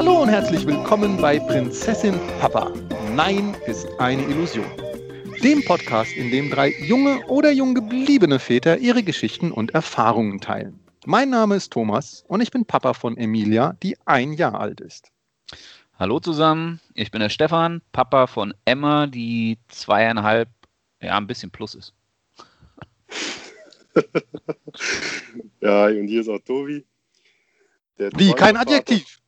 Hallo und herzlich willkommen bei Prinzessin Papa. Nein ist eine Illusion. Dem Podcast, in dem drei junge oder jung gebliebene Väter ihre Geschichten und Erfahrungen teilen. Mein Name ist Thomas und ich bin Papa von Emilia, die ein Jahr alt ist. Hallo zusammen, ich bin der Stefan, Papa von Emma, die zweieinhalb, ja, ein bisschen plus ist. ja, und hier ist auch Tobi. Wie, kein Adjektiv?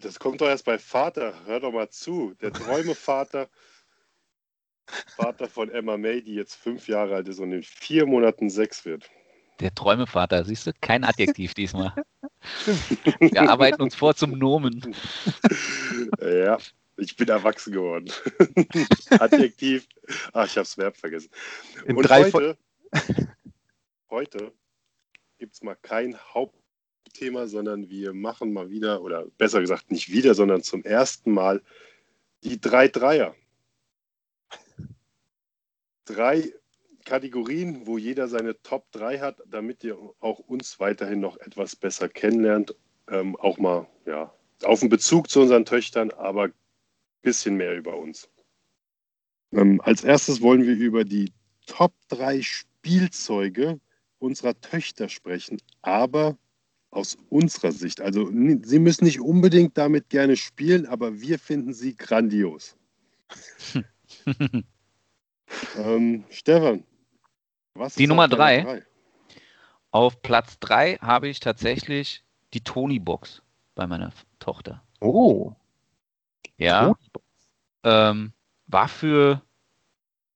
Das kommt doch erst bei Vater. Hör doch mal zu. Der Träumevater, Vater von Emma May, die jetzt fünf Jahre alt ist und in vier Monaten sechs wird. Der Träumevater, siehst du? Kein Adjektiv diesmal. Wir arbeiten uns vor zum Nomen. Ja, ich bin erwachsen geworden. Adjektiv. Ach, ich habe das Verb vergessen. In und drei heute, heute gibt es mal kein Hauptthema, sondern wir machen mal wieder, oder besser gesagt nicht wieder, sondern zum ersten Mal die drei Dreier. Drei Kategorien, wo jeder seine Top 3 hat, damit ihr auch uns weiterhin noch etwas besser kennenlernt. Ähm, auch mal ja, auf den Bezug zu unseren Töchtern, aber ein bisschen mehr über uns. Ähm, als erstes wollen wir über die Top 3 Spielzeuge unserer Töchter sprechen, aber aus unserer Sicht. Also sie müssen nicht unbedingt damit gerne spielen, aber wir finden sie grandios. ähm, Stefan, was Die ist Nummer auf deiner drei? Auf Platz 3 habe ich tatsächlich die Tony-Box bei meiner Tochter. Oh. Ja. Ähm, war für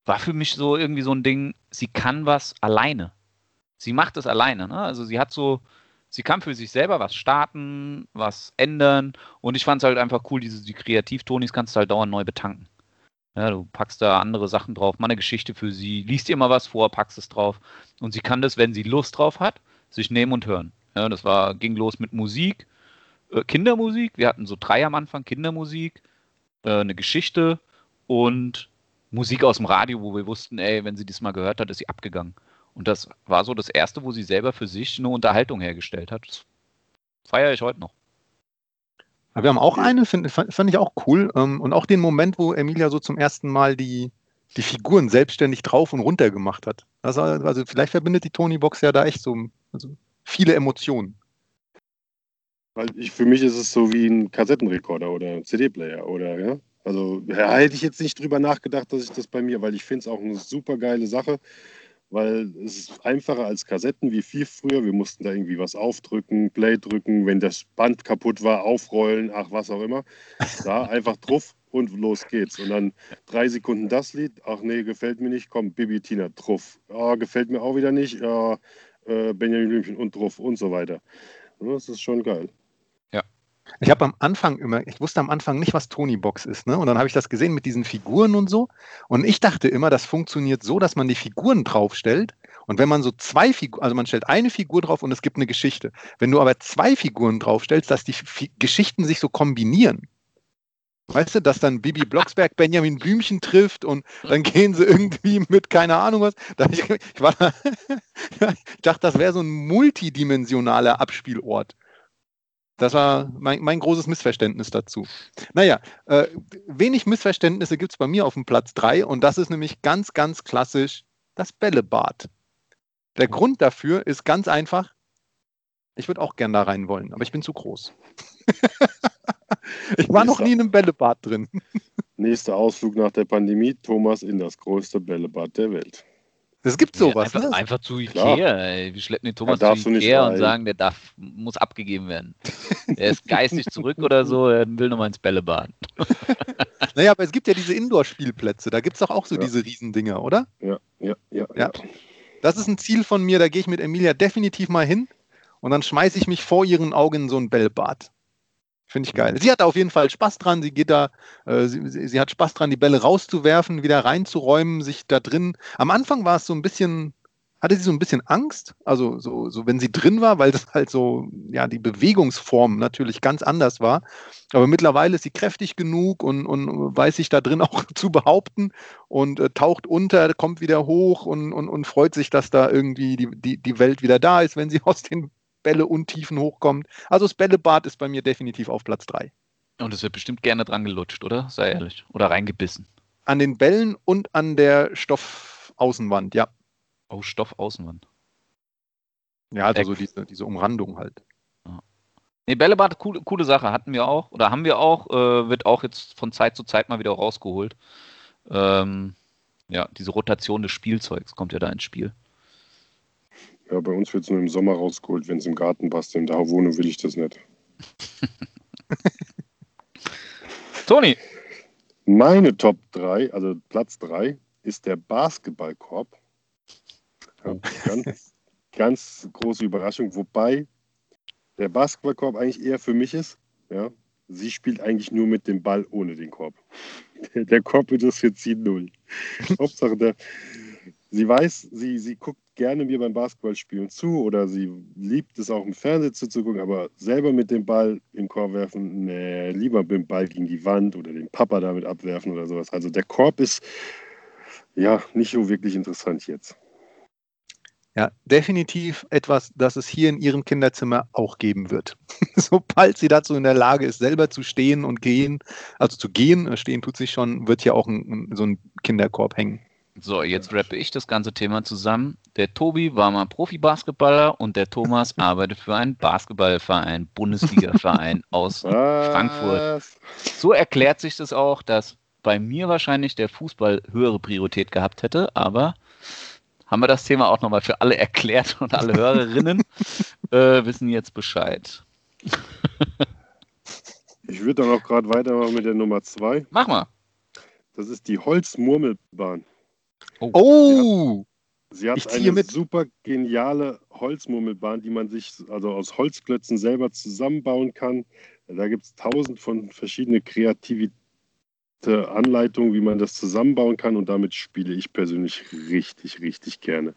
war für mich so irgendwie so ein Ding, sie kann was alleine. Sie macht es alleine, ne? Also sie hat so, sie kann für sich selber was starten, was ändern und ich fand es halt einfach cool, diese die Kreativtonis kannst du halt dauernd neu betanken. Ja, du packst da andere Sachen drauf, mal eine Geschichte für sie, liest ihr mal was vor, packst es drauf und sie kann das, wenn sie Lust drauf hat, sich nehmen und hören. Ja, das war, ging los mit Musik, äh, Kindermusik, wir hatten so drei am Anfang, Kindermusik, äh, eine Geschichte und Musik aus dem Radio, wo wir wussten, ey, wenn sie das mal gehört hat, ist sie abgegangen. Und das war so das erste, wo sie selber für sich eine Unterhaltung hergestellt hat. Das feiere ich heute noch. Ja, Wir haben auch eine, find, fand ich auch cool. ähm, Und auch den Moment, wo Emilia so zum ersten Mal die, die Figuren selbstständig drauf und runter gemacht hat. Das war, also vielleicht verbindet die Tony-Box ja da echt so also viele Emotionen. Weil ich, für mich ist es so wie ein Kassettenrekorder oder ein CD-Player oder ja. Also ja, hätte ich jetzt nicht drüber nachgedacht, dass ich das bei mir, weil ich finde es auch eine super geile Sache, weil es ist einfacher als Kassetten wie viel früher. Wir mussten da irgendwie was aufdrücken, Play drücken, wenn das Band kaputt war, aufrollen, ach was auch immer. Da einfach drauf und los geht's. Und dann drei Sekunden das Lied, ach nee, gefällt mir nicht, komm, Bibi Tina, drauf. Ja, gefällt mir auch wieder nicht, ja, äh, Benjamin Blümchen und drauf und so weiter. Das ist schon geil. Ich habe am Anfang immer, ich wusste am Anfang nicht, was Tony-Box ist, ne? Und dann habe ich das gesehen mit diesen Figuren und so. Und ich dachte immer, das funktioniert so, dass man die Figuren draufstellt. Und wenn man so zwei Figuren, also man stellt eine Figur drauf und es gibt eine Geschichte. Wenn du aber zwei Figuren draufstellst, dass die Fi Geschichten sich so kombinieren. Weißt du, dass dann Bibi Blocksberg Benjamin Blümchen trifft und dann gehen sie irgendwie mit keine Ahnung was. Ich, ich, war, ich dachte, das wäre so ein multidimensionaler Abspielort. Das war mein, mein großes Missverständnis dazu. Naja, äh, wenig Missverständnisse gibt es bei mir auf dem Platz 3 und das ist nämlich ganz, ganz klassisch das Bällebad. Der Grund dafür ist ganz einfach, ich würde auch gern da rein wollen, aber ich bin zu groß. ich war noch nie in einem Bällebad drin. Nächster Ausflug nach der Pandemie, Thomas in das größte Bällebad der Welt. Es gibt sowas, einfach, ne? einfach zu Klar. Ikea. Ey. Wir schleppen den Thomas darfst zu Ikea und sagen, der darf, muss abgegeben werden. Er ist geistig zurück oder so, er will nochmal ins Bällebad. Naja, aber es gibt ja diese Indoor-Spielplätze, da gibt es doch auch so Ja. diese Riesendinger, oder? Ja, ja, ja. Ja. Das ist ein Ziel von mir, da gehe ich mit Emilia definitiv mal hin und dann schmeiße ich mich vor ihren Augen in so ein Bällbad. Finde ich geil. Sie hat auf jeden Fall Spaß dran. Sie geht da, äh, sie, sie, hat Spaß dran, die Bälle rauszuwerfen, wieder reinzuräumen, sich da drin. Am Anfang war es so ein bisschen, hatte sie so ein bisschen Angst, also so, so wenn sie drin war, weil das halt so, ja, die Bewegungsform natürlich ganz anders war. Aber mittlerweile ist sie kräftig genug und, und weiß sich da drin auch zu behaupten und äh, taucht unter, kommt wieder hoch und, und, und freut sich, dass da irgendwie die, die, die Welt wieder da ist, wenn sie aus den Bälle Untiefen hochkommt. Also das Bällebad ist bei mir definitiv auf Platz 3. Und es wird bestimmt gerne dran gelutscht, oder? Sei ehrlich. Oder reingebissen. An den Bällen und an der Stoffaußenwand, ja. Oh, Stoffaußenwand. Ja, also so diese, diese Umrandung halt. Ja. Nee, Bällebad, coole, coole Sache, hatten wir auch, oder haben wir auch, äh, wird auch jetzt von Zeit zu Zeit mal wieder rausgeholt. Ähm, ja, diese Rotation des Spielzeugs kommt ja da ins Spiel. Ja, bei uns wird es nur im Sommer rausgeholt, wenn es im Garten passt. In der Wohnung will ich das nicht. Toni. Meine Top 3, also Platz 3, ist der Basketballkorb. Ja, oh. ganz, ganz große Überraschung, wobei der Basketballkorb eigentlich eher für mich ist. Ja, sie spielt eigentlich nur mit dem Ball ohne den Korb. Der, der Korb interessiert sie null. Hauptsache, der, sie weiß, sie, sie guckt gerne mir beim Basketballspielen zu oder sie liebt es auch im Fernsehen zuzugucken, aber selber mit dem Ball im Korb werfen, nee, lieber mit dem Ball gegen die Wand oder den Papa damit abwerfen oder sowas. Also der Korb ist ja nicht so wirklich interessant jetzt. Ja, definitiv etwas, das es hier in Ihrem Kinderzimmer auch geben wird. Sobald sie dazu in der Lage ist, selber zu stehen und gehen, also zu gehen, stehen tut sich schon, wird hier auch ein, so ein Kinderkorb hängen. So, jetzt rappe ich das ganze Thema zusammen. Der Tobi war mal Profi-Basketballer und der Thomas arbeitet für einen Basketballverein, Bundesliga-Verein aus Was? Frankfurt. So erklärt sich das auch, dass bei mir wahrscheinlich der Fußball höhere Priorität gehabt hätte, aber haben wir das Thema auch nochmal für alle erklärt und alle Hörerinnen äh, wissen jetzt Bescheid. ich würde dann auch gerade weitermachen mit der Nummer zwei. Mach mal. Das ist die Holzmurmelbahn. Oh! oh. Sie hat, eine mit. super geniale Holzmurmelbahn, die man sich also aus Holzklötzen selber zusammenbauen kann. Da gibt es tausend von verschiedenen kreative Anleitungen, wie man das zusammenbauen kann und damit spiele ich persönlich richtig, richtig gerne.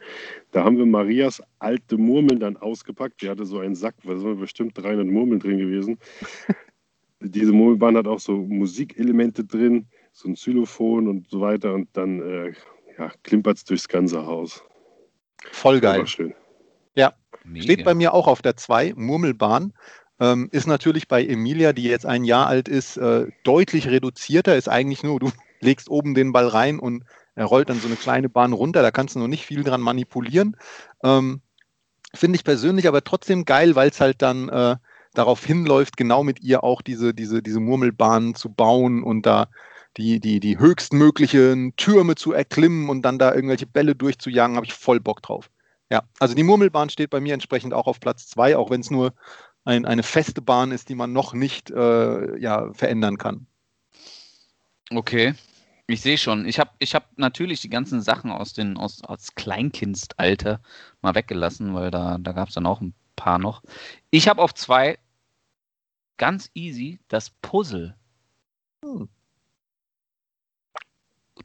Da haben wir Marias alte Murmeln dann ausgepackt. Die hatte so einen Sack, da sind bestimmt 300 Murmeln drin gewesen. Diese Murmelbahn hat auch so Musikelemente drin, so ein Xylophon und so weiter und dann äh, ja, klimpert es durchs ganze Haus. Voll geil. Schön. Ja, Mega. steht bei mir auch auf der 2, Murmelbahn. Ähm, ist natürlich bei Emilia, die jetzt ein Jahr alt ist, äh, deutlich reduzierter. Ist eigentlich nur, du legst oben den Ball rein und er rollt dann so eine kleine Bahn runter. Da kannst du noch nicht viel dran manipulieren. Ähm, Finde ich persönlich aber trotzdem geil, weil es halt dann äh, darauf hinläuft, genau mit ihr auch diese, diese, diese Murmelbahnen zu bauen und da die, die, die höchstmöglichen Türme zu erklimmen und dann da irgendwelche Bälle durchzujagen, habe ich voll Bock drauf. Ja, also die Murmelbahn steht bei mir entsprechend auch auf Platz zwei, auch wenn es nur ein, eine feste Bahn ist, die man noch nicht äh, ja, verändern kann. Okay. Ich sehe schon. Ich habe ich hab natürlich die ganzen Sachen aus, den, aus, aus Kleinkindalter mal weggelassen, weil da, da gab es dann auch ein paar noch. Ich habe auf zwei ganz easy das Puzzle. Hm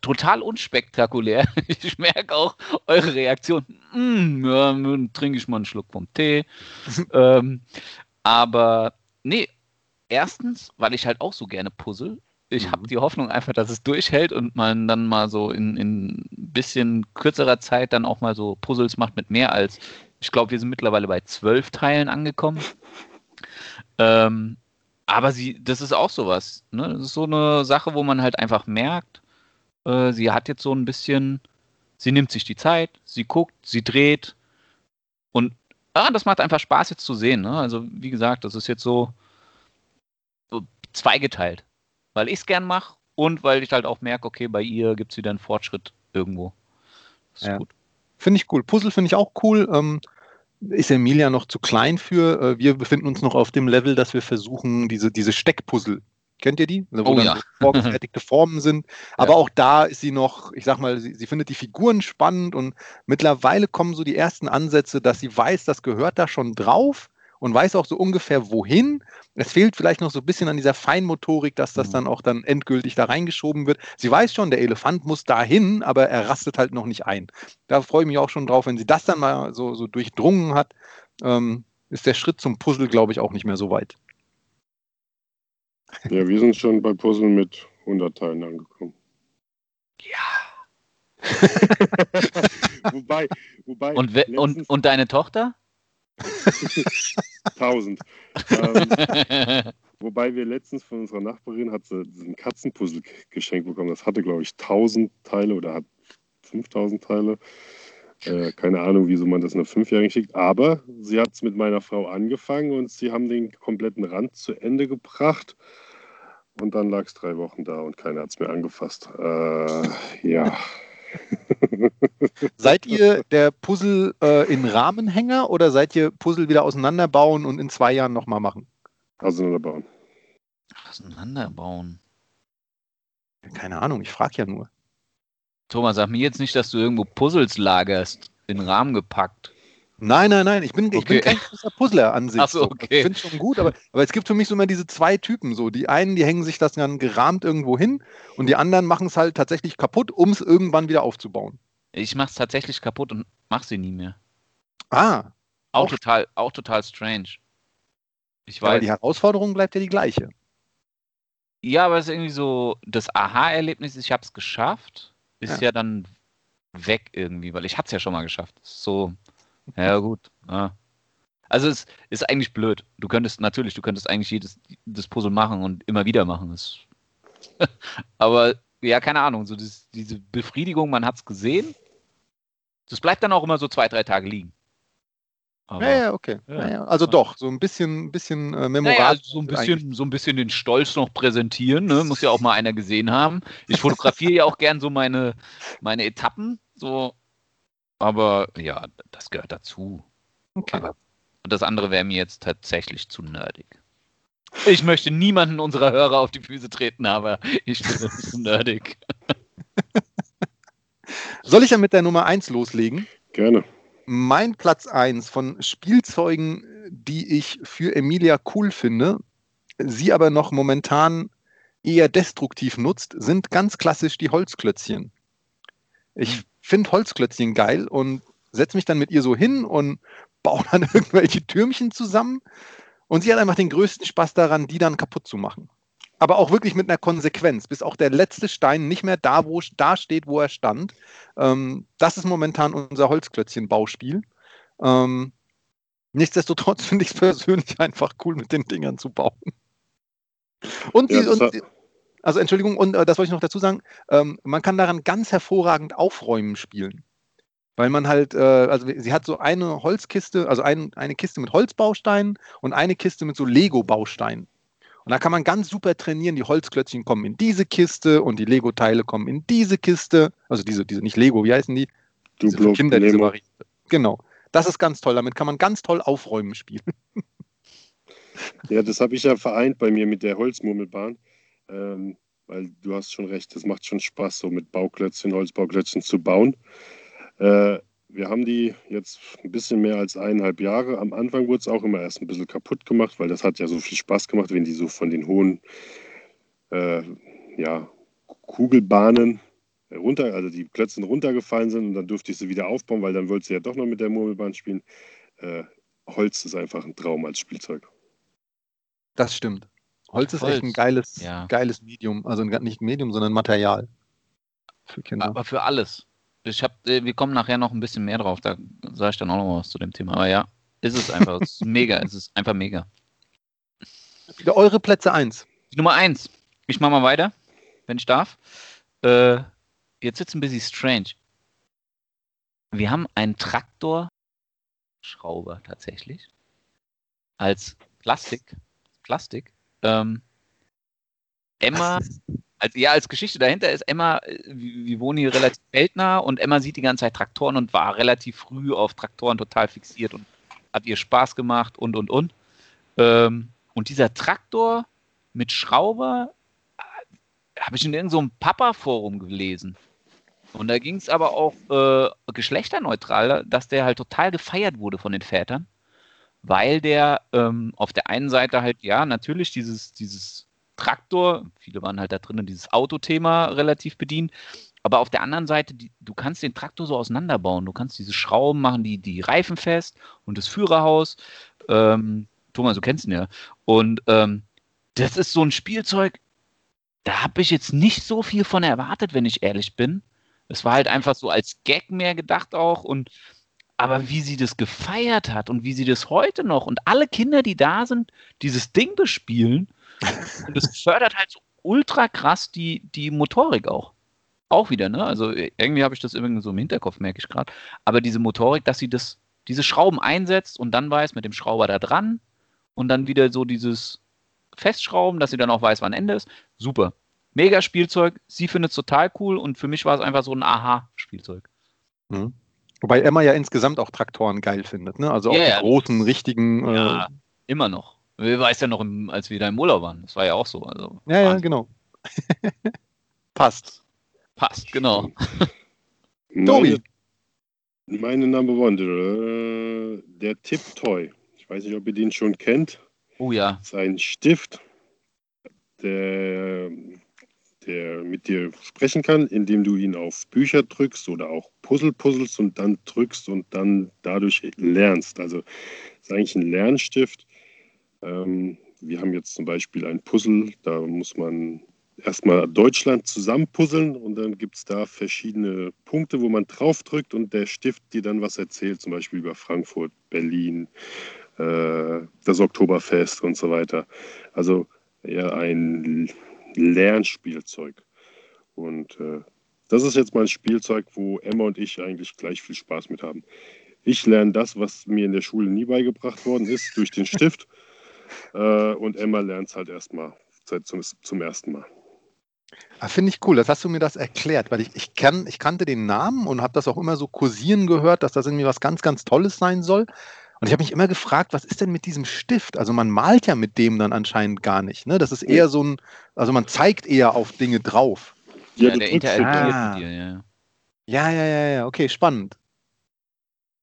total unspektakulär. Ich merke auch eure Reaktion. Mm, ja, trinke ich mal einen Schluck vom Tee. ähm, aber nee, erstens, weil ich halt auch so gerne puzzle. Ich mhm. habe die Hoffnung einfach, dass es durchhält und man dann mal so in, in ein bisschen kürzerer Zeit dann auch mal so Puzzles macht mit mehr als, ich glaube, wir sind mittlerweile bei zwölf Teilen angekommen. Ähm, aber sie, das ist auch sowas. Ne? Das ist so eine Sache, wo man halt einfach merkt, äh, sie hat jetzt so ein bisschen, sie nimmt sich die Zeit, sie guckt, sie dreht und ah, das macht einfach Spaß jetzt zu sehen. Ne? Also wie gesagt, das ist jetzt so, so zweigeteilt, weil ich es gern mache und weil ich halt auch merke, okay, bei ihr gibt es wieder einen Fortschritt irgendwo. Ja. Finde ich cool. Puzzle finde ich auch cool. Ähm, ist Emilia noch zu klein für. Äh, wir befinden uns noch auf dem Level, dass wir versuchen, diese, diese Steckpuzzle Kennt ihr die? Also, wo Oh dann ja. so vorgefertigte Formen sind. Aber auch da ist sie noch, ich sag mal, sie, sie findet die Figuren spannend und mittlerweile kommen so die ersten Ansätze, dass sie weiß, das gehört da schon drauf und weiß auch so ungefähr wohin. Es fehlt vielleicht noch so ein bisschen an dieser Feinmotorik, dass das Mhm. dann auch dann endgültig da reingeschoben wird. Sie weiß schon, der Elefant muss dahin, aber er rastet halt noch nicht ein. Da freue ich mich auch schon drauf, wenn sie das dann mal so, so durchdrungen hat, ähm, ist der Schritt zum Puzzle, glaube ich, auch nicht mehr so weit. Ja, wir sind schon bei Puzzle mit 100 Teilen angekommen. Ja. wobei, wobei. Und, we- und, und deine Tochter? 1000. ähm, wobei wir letztens von unserer Nachbarin hat sie ein Katzenpuzzle geschenkt bekommen. Das hatte, glaube ich, 1000 Teile oder hat 5000 Teile. Äh, keine Ahnung, wieso man das einer Fünfjährigen schickt. Aber sie hat es mit meiner Frau angefangen und sie haben den kompletten Rand zu Ende gebracht. Und dann lag es drei Wochen da und keiner hat es mehr angefasst. Äh, ja. Seid ihr der Puzzle äh, in Rahmenhänger oder seid ihr Puzzle wieder auseinanderbauen und in zwei Jahren nochmal machen? Auseinanderbauen. Auseinanderbauen. Keine Ahnung, ich frage ja nur. Thomas, sag mir jetzt nicht, dass du irgendwo Puzzles lagerst, in den Rahmen gepackt. Nein, nein, nein, ich bin, ich bin kein großer Puzzler an sich. Ach so, okay. Ich finde schon gut, aber, aber es gibt für mich so immer diese zwei Typen. So. Die einen, die hängen sich das dann gerahmt irgendwo hin und die anderen machen es halt tatsächlich kaputt, um es irgendwann wieder aufzubauen. Ich mach's tatsächlich kaputt und mach sie nie mehr. Ah, Auch Auch- total, auch total strange. Ich aber weiß. die Herausforderung bleibt ja die gleiche. Ja, aber es ist irgendwie so, das Aha-Erlebnis, ich hab's geschafft, ist Ja. ja. dann weg irgendwie, weil ich hat's ja schon mal geschafft. So, ja gut. Ja. Also es ist eigentlich blöd. Du könntest, natürlich, du könntest eigentlich jedes das Puzzle machen und immer wieder machen. Das aber ja, keine Ahnung, so das, diese Befriedigung, man hat's gesehen, das bleibt dann auch immer so zwei, drei Tage liegen. Aber, Ja, ja, okay. Ja. Ja. Also doch, so ein bisschen, bisschen äh, memorabel. Naja, also so ein eigentlich. bisschen, so ein bisschen den Stolz noch präsentieren, ne? Muss ja auch mal einer gesehen haben. Ich fotografiere ja auch gern so meine, meine Etappen, so. Aber ja, das gehört dazu. Okay. Aber und das andere wäre mir jetzt tatsächlich zu nerdig. Ich möchte niemanden unserer Hörer auf die Füße treten, aber ich finde das zu nerdig. Soll ich ja mit der Nummer 1 loslegen? Gerne. Mein Platz 1 von Spielzeugen, die ich für Emilia cool finde, sie aber noch momentan eher destruktiv nutzt, sind ganz klassisch die Holzklötzchen. Ich finde Holzklötzchen geil und setze mich dann mit ihr so hin und baue dann irgendwelche Türmchen zusammen. Und sie hat einfach den größten Spaß daran, die dann kaputt zu machen. Aber auch wirklich mit einer Konsequenz, bis auch der letzte Stein nicht mehr da, wo, da steht, wo er stand. Ähm, das ist momentan unser Holzklötzchen-Bauspiel. Ähm, nichtsdestotrotz finde ich es persönlich einfach cool, mit den Dingern zu bauen. Und, Ja, die, das und also Entschuldigung, und äh, das wollte ich noch dazu sagen, ähm, man kann daran ganz hervorragend aufräumen spielen. Weil man halt, äh, also sie hat so eine Holzkiste, also ein, eine Kiste mit Holzbausteinen und eine Kiste mit so Lego-Bausteinen. Und da kann man ganz super trainieren. Die Holzklötzchen kommen in diese Kiste und die Lego-Teile kommen in diese Kiste. Also diese, diese, nicht Lego, wie heißen die? Diese Duplo, Kinder, diese Nemo. Variante. Genau. Das ist ganz toll. Damit kann man ganz toll aufräumen spielen. Ja, das habe ich ja vereint bei mir mit der Holzmurmelbahn. Ähm, weil du hast schon recht, das macht schon Spaß, so mit Bauklötzchen, Holzbauklötzchen zu bauen. Äh, wir haben die jetzt ein bisschen mehr als eineinhalb Jahre. Am Anfang wurde es auch immer erst ein bisschen kaputt gemacht, weil das hat ja so viel Spaß gemacht, wenn die so von den hohen äh, ja, Kugelbahnen runter, also die Klötzchen runtergefallen sind und dann durfte ich sie wieder aufbauen, weil dann wollte sie ja doch noch mit der Murmelbahn spielen. Äh, Holz ist einfach ein Traum als Spielzeug. Das stimmt. Holz ist echt ein Holz, geiles, ja. geiles Medium. Also nicht Medium, sondern Material. Für Kinder. Aber für alles. Ich hab, äh, wir kommen nachher noch ein bisschen mehr drauf, da sage ich dann auch noch was zu dem Thema. Aber ja, ist es einfach. Es ist mega, es ist einfach mega. Wieder eure Plätze 1. Die Nummer eins. Ich mache mal weiter, wenn ich darf. Äh, jetzt wird es ein bisschen strange. Wir haben einen Traktorschrauber tatsächlich. Als Plastik. Plastik. Ähm, Emma, als, ja, als Geschichte dahinter ist Emma, äh, wir, wir wohnen hier relativ weltnah und Emma sieht die ganze Zeit Traktoren und war relativ früh auf Traktoren total fixiert und hat ihr Spaß gemacht und und und. Ähm, und dieser Traktor mit Schrauber äh, habe ich in irgendeinem so Papa-Forum gelesen. Und da ging es aber auch äh, geschlechterneutral, dass der halt total gefeiert wurde von den Vätern, weil der ähm, auf der einen Seite halt, ja, natürlich dieses, dieses Traktor, viele waren halt da drin, dieses Autothema relativ bedient, aber auf der anderen Seite, die, du kannst den Traktor so auseinanderbauen. Du kannst diese Schrauben machen, die, die Reifen fest und das Führerhaus. Ähm, Thomas, du kennst ihn ja. Und ähm, das ist so ein Spielzeug, da habe ich jetzt nicht so viel von erwartet, wenn ich ehrlich bin. Es war halt einfach so als Gag mehr gedacht auch und aber wie sie das gefeiert hat und wie sie das heute noch und alle Kinder, die da sind, dieses Ding bespielen und das fördert halt so ultra krass die, die Motorik auch. Auch wieder, ne? Also irgendwie habe ich das irgendwie so im Hinterkopf, merke ich gerade. Aber diese Motorik, dass sie das, diese Schrauben einsetzt und dann weiß, mit dem Schrauber da dran und dann wieder so dieses Festschrauben, dass sie dann auch weiß, wann Ende ist. Super. Mega Spielzeug. Sie findet es total cool und für mich war es einfach so ein Aha-Spielzeug. Mhm. Wobei Emma ja insgesamt auch Traktoren geil findet, ne? Also auch Ja, die großen, richtigen. Äh, Ja, immer noch. Wir weiß ja noch, im, als wir da im Urlaub waren. Das war ja auch so. Also, ja, ja, genau. Passt. Passt, genau. Tobi. Meine, meine Number One, äh, der Tip Toy. Ich weiß nicht, ob ihr den schon kennt. Oh ja. Das ist ein Stift, der, der mit dir sprechen kann, indem du ihn auf Bücher drückst oder auch Puzzle puzzelst und dann drückst und dann dadurch lernst. Also ist eigentlich ein Lernstift. Ähm, wir haben jetzt zum Beispiel ein Puzzle, da muss man erstmal Deutschland zusammenpuzzeln und dann gibt es da verschiedene Punkte, wo man draufdrückt und der Stift dir dann was erzählt, zum Beispiel über Frankfurt, Berlin, äh, das Oktoberfest und so weiter. Also eher ein Lernspielzeug. Und äh, das ist jetzt mal ein Spielzeug, wo Emma und ich eigentlich gleich viel Spaß mit haben. Ich lerne das, was mir in der Schule nie beigebracht worden ist, durch den Stift. Äh, und Emma lernt es halt erstmal seit zum, zum ersten Mal. Ah, Finde ich cool, das hast du mir das erklärt, weil ich, ich, kann, ich kannte den Namen und habe das auch immer so kursieren gehört, dass das irgendwie was ganz, ganz Tolles sein soll. Und ich habe mich immer gefragt, was ist denn mit diesem Stift? Also man malt ja mit dem dann anscheinend gar nicht. Ne? Das ist eher so ein, also man zeigt eher auf Dinge drauf. Ja, du der interagiert Ah. mit dir, ja. Ja, ja, ja, ja, okay, spannend.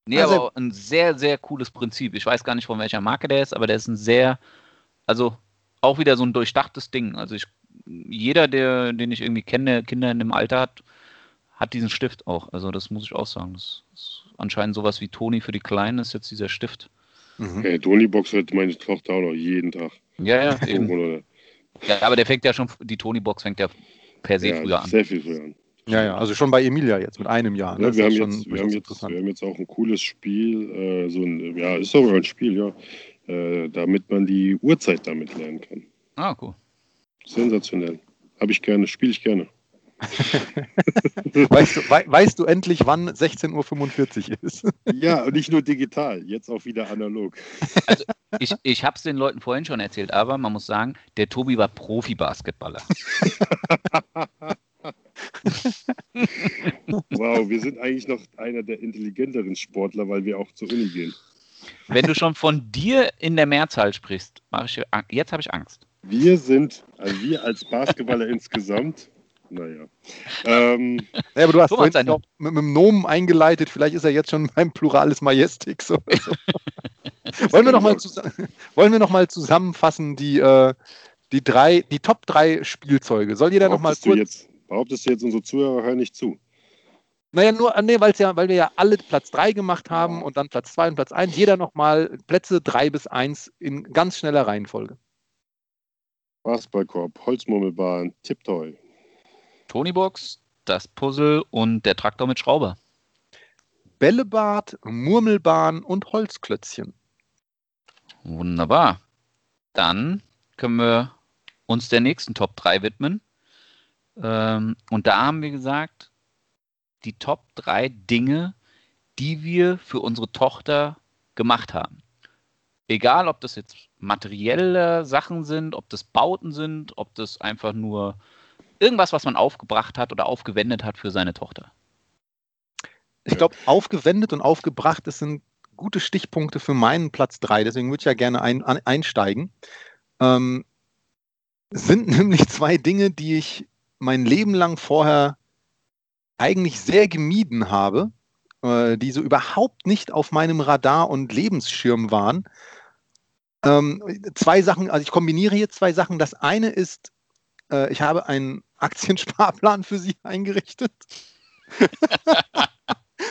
Nee, Also- aber auch ein sehr, sehr cooles Prinzip. Ich weiß gar nicht, von welcher Marke der ist, aber der ist ein sehr, also auch wieder so ein durchdachtes Ding. Also ich, jeder, der, den ich irgendwie kenne, der Kinder in dem Alter hat, hat diesen Stift auch. Also das muss ich auch sagen. Das ist anscheinend sowas wie Toni für die Kleinen ist jetzt dieser Stift. Mhm. Hey, Tony-Box hört meine Tochter auch noch jeden Tag. Ja, ja, eben. Ja aber der fängt ja schon, die Toni-Box fängt ja per se ja, früher an. Sehr viel früher an. Ja, ja, also schon bei Emilia jetzt mit einem Jahr. ne? Ja, wir, haben schon jetzt, wir, haben jetzt, wir haben jetzt auch ein cooles Spiel, äh, so ein, ja, ist sogar ein Spiel, ja, äh, damit man die Uhrzeit damit lernen kann. Ah, cool. Sensationell. Habe ich gerne, spiele ich gerne. Weißt du, wei weißt du endlich, wann 16.45 Uhr ist? Ja, und nicht nur digital, jetzt auch wieder analog. Ich, ich habe es den Leuten vorhin schon erzählt, aber man muss sagen, der Tobi war Profi-Basketballer. Wow, wir sind eigentlich noch einer der intelligenteren Sportler, weil wir auch zur Uni gehen. Wenn du schon von dir in der Mehrzahl sprichst, mach ich, jetzt habe ich Angst. Wir sind, also wir als Basketballer insgesamt, naja. Ähm, Ja, aber du hast Thomas, vorhin auch mit, mit dem Nomen eingeleitet, vielleicht ist er jetzt schon beim Pluralis Majestix so. wollen, wir noch mal wollen wir noch mal zusammenfassen, die, äh, die, drei, die Top 3 Spielzeuge? Soll jeder noch mal behauptest, du kurz. jetzt, behauptest du jetzt, unsere Zuhörer hören nicht zu? Naja, nur, nee, weil's ja, weil wir ja alle Platz 3 gemacht haben und dann Platz 2 und Platz 1. Jeder noch mal Plätze 3 bis 1 in ganz schneller Reihenfolge. Basketballkorb, Holzmurmelbahn, Tipptoy. Tony-Box, das Puzzle und der Traktor mit Schrauber. Bällebad, Murmelbahn und Holzklötzchen. Wunderbar. Dann können wir uns der nächsten Top 3 widmen. Ähm, und da haben wir gesagt, die Top 3 Dinge, die wir für unsere Tochter gemacht haben. Egal, ob das jetzt materielle Sachen sind, ob das Bauten sind, ob das einfach nur irgendwas, was man aufgebracht hat oder aufgewendet hat für seine Tochter. Ich glaube, aufgewendet und aufgebracht, das sind gute Stichpunkte für meinen Platz 3. Deswegen würde ich ja gerne ein, an, einsteigen. Ähm, sind nämlich zwei Dinge, die ich mein Leben lang vorher eigentlich sehr gemieden habe, äh, die so überhaupt nicht auf meinem Radar und Lebensschirm waren. Ähm, zwei Sachen, also ich kombiniere hier zwei Sachen. Das eine ist, äh, ich habe einen Aktiensparplan für Sie eingerichtet.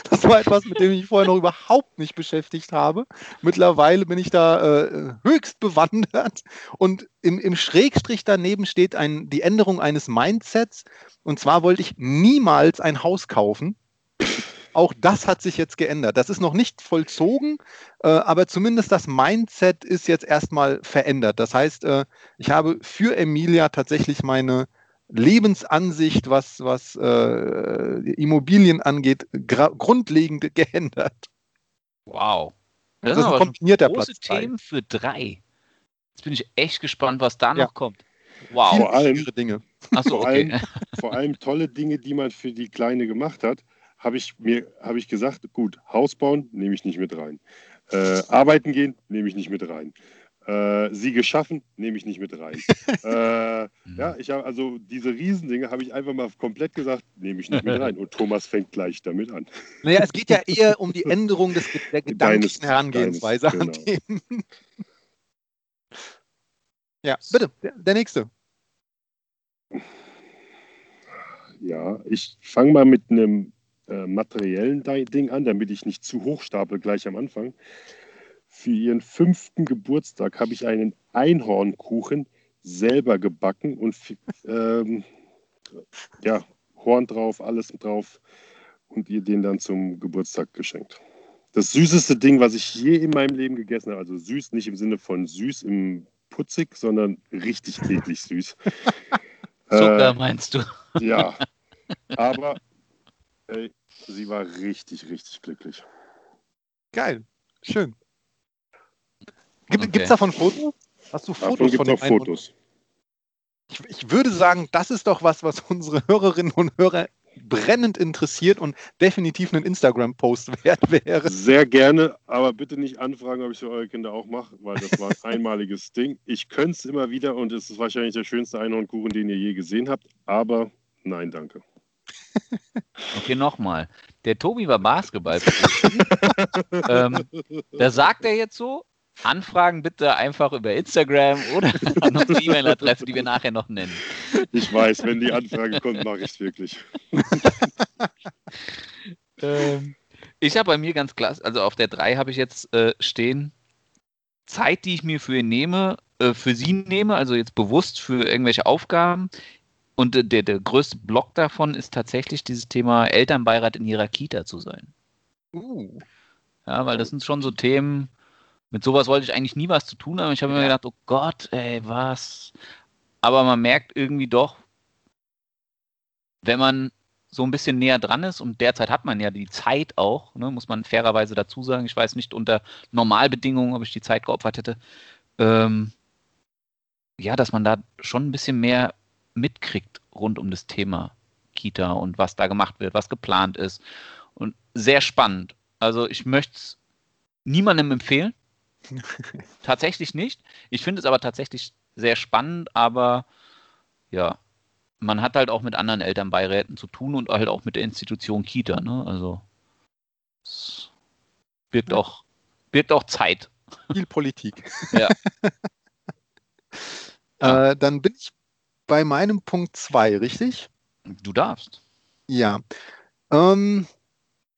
Das war etwas, mit dem ich vorher noch überhaupt nicht beschäftigt habe. Mittlerweile bin ich da äh, höchst bewandert. Und im, im Schrägstrich daneben steht ein, die Änderung eines Mindsets. Und zwar wollte ich niemals ein Haus kaufen. Auch das hat sich jetzt geändert. Das ist noch nicht vollzogen, äh, aber zumindest das Mindset ist jetzt erstmal verändert. Das heißt, äh, ich habe für Emilia tatsächlich meine Lebensansicht, was, was äh, Immobilien angeht, grundlegend geändert. Wow. Das, das ist ein kombinierter große Platz Themen für drei. Jetzt bin ich echt gespannt, was da ja. noch kommt. Wow. Vor allem, Dinge. Achso, vor, okay. allem, vor allem tolle Dinge, die man für die Kleine gemacht hat, habe ich mir habe ich gesagt, gut, Haus bauen nehme ich nicht mit rein. Äh, arbeiten gehen nehme ich nicht mit rein. Äh, sie geschaffen, nehme ich nicht mit rein. äh, ja, ich habe also diese Riesendinge habe ich einfach mal komplett gesagt, nehme ich nicht mit rein. Und Thomas fängt gleich damit an. Naja, es geht ja eher um die Änderung des, der gedanklichen Herangehensweise deines, an Themen. ja, bitte, der, der nächste. Ja, ich fange mal mit einem äh, materiellen Ding an, damit ich nicht zu hoch stapel gleich am Anfang. Für ihren fünften Geburtstag habe ich einen Einhornkuchen selber gebacken und ähm, ja, Horn drauf, alles drauf und ihr den dann zum Geburtstag geschenkt. Das süßeste Ding, was ich je in meinem Leben gegessen habe, also süß nicht im Sinne von süß im putzig, sondern richtig eklig süß. Zucker äh, meinst du? Ja, aber ey, sie war richtig, richtig glücklich. Geil, schön. Gibt es okay. davon Fotos? Hast du Fotos davon von dem auch Fotos? Ich, ich, würde sagen, das ist doch was, was unsere Hörerinnen und Hörer brennend interessiert und definitiv ein Instagram-Post wert wäre. Sehr gerne, aber bitte nicht anfragen, ob ich für eure Kinder auch mache, weil das war ein einmaliges Ding. Ich könnte es immer wieder und es ist wahrscheinlich der schönste Einhornkuchen, den ihr je gesehen habt, aber nein, danke. Okay, nochmal. Der Tobi war Basketball. ähm, da sagt er jetzt so, Anfragen bitte einfach über Instagram oder an unsere E-Mail-Adresse, die wir nachher noch nennen. Ich weiß, wenn die Anfrage kommt, mache ich es wirklich. ähm, ich habe bei mir ganz klasse, also auf der 3 habe ich jetzt äh, stehen, Zeit, die ich mir für ihn nehme, äh, für sie nehme, also jetzt bewusst für irgendwelche Aufgaben. Und äh, der, der größte Block davon ist tatsächlich dieses Thema Elternbeirat in ihrer Kita zu sein. Uh. Ja, weil das sind schon so Themen, mit sowas wollte ich eigentlich nie was zu tun haben. Ich habe mir gedacht, oh Gott, ey, was? Aber man merkt irgendwie doch, wenn man so ein bisschen näher dran ist und derzeit hat man ja die Zeit auch, ne, muss man fairerweise dazu sagen. Ich weiß nicht unter Normalbedingungen, ob ich die Zeit geopfert hätte. Ähm, ja, dass man da schon ein bisschen mehr mitkriegt rund um das Thema Kita und was da gemacht wird, was geplant ist. Und sehr spannend. Also ich möchte es niemandem empfehlen. tatsächlich nicht. Ich finde es aber tatsächlich sehr spannend, aber ja, man hat halt auch mit anderen Elternbeiräten zu tun und halt auch mit der Institution Kita, ne? Also es birgt auch, birgt auch Zeit. Viel Politik. Ja. äh, dann bin ich bei meinem Punkt 2, richtig? Du darfst. Ja. Ähm,